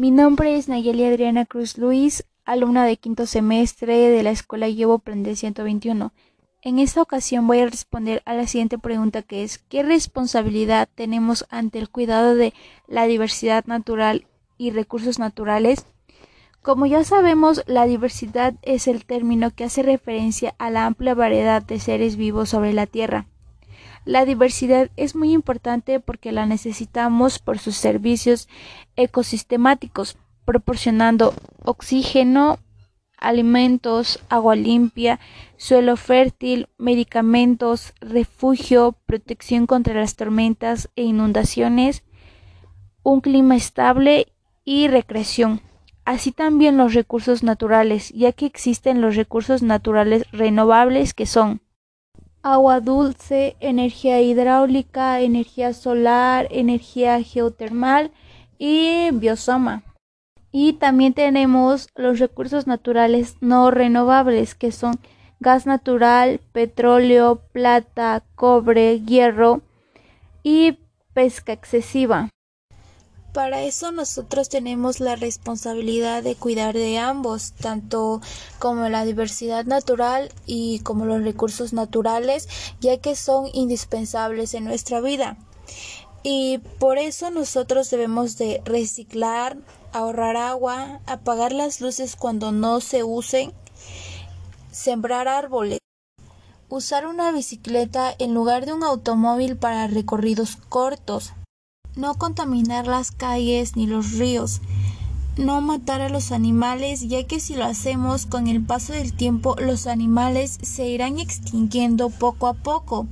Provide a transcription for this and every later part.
Mi nombre es Nayeli Adriana Cruz Luis, alumna de quinto semestre de la Escuela Llevo Prende 121. En esta ocasión voy a responder a la siguiente pregunta que es ¿qué responsabilidad tenemos ante el cuidado de la diversidad natural y recursos naturales? Como ya sabemos, la diversidad es el término que hace referencia a la amplia variedad de seres vivos sobre la Tierra. La diversidad es muy importante porque la necesitamos por sus servicios ecosistemáticos, proporcionando oxígeno, alimentos, agua limpia, suelo fértil, medicamentos, refugio, protección contra las tormentas e inundaciones, un clima estable y recreación. Así también los recursos naturales, ya que existen los recursos naturales renovables que son agua dulce, energía hidráulica, energía solar, energía geotermal y biosoma. Y también tenemos los recursos naturales no renovables que son gas natural, petróleo, plata, cobre, hierro y pesca excesiva. Para eso nosotros tenemos la responsabilidad de cuidar de ambos, tanto como la diversidad natural y como los recursos naturales, ya que son indispensables en nuestra vida. Y por eso nosotros debemos de reciclar, ahorrar agua, apagar las luces cuando no se usen, sembrar árboles, usar una bicicleta en lugar de un automóvil para recorridos cortos, no contaminar las calles ni los ríos, no matar a los animales, ya que si lo hacemos con el paso del tiempo los animales se irán extinguiendo poco a poco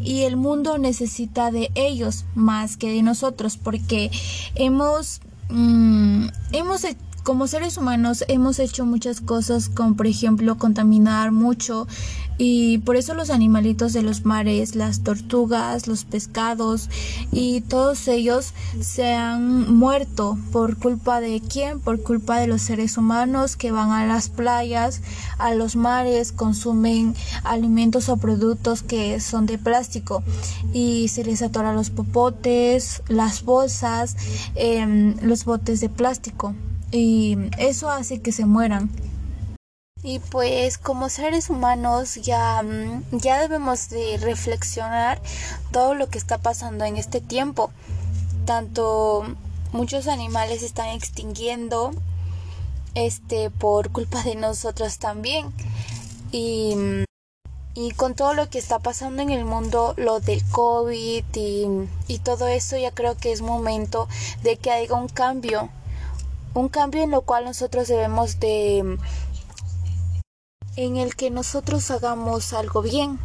y el mundo necesita de ellos más que de nosotros porque hemos mm, hemos como seres humanos hemos hecho muchas cosas como por ejemplo contaminar mucho y por eso los animalitos de los mares, las tortugas, los pescados y todos ellos se han muerto por culpa de quién? Por culpa de los seres humanos que van a las playas, a los mares, consumen alimentos o productos que son de plástico y se les atora los popotes, las bolsas, em, los botes de plástico y eso hace que se mueran. Y pues como seres humanos ya, mm, ya debemos de reflexionar todo lo que está pasando en este tiempo. Tanto muchos animales se están extinguiendo este por culpa de nosotros también. Y, y con todo lo que está pasando en el mundo, lo del COVID y, y todo eso, ya creo que es momento de que haya un cambio un cambio en lo cual nosotros debemos de en el que nosotros hagamos algo bien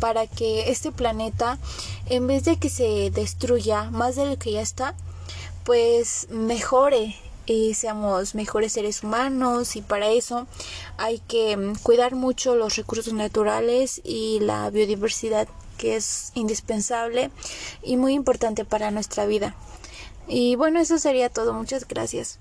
para que este planeta en vez de que se destruya más de lo que ya está pues mejore y seamos mejores seres humanos y para eso hay que cuidar mucho los recursos naturales y la biodiversidad que es indispensable y muy importante para nuestra vida. Y bueno, eso sería todo. Muchas gracias.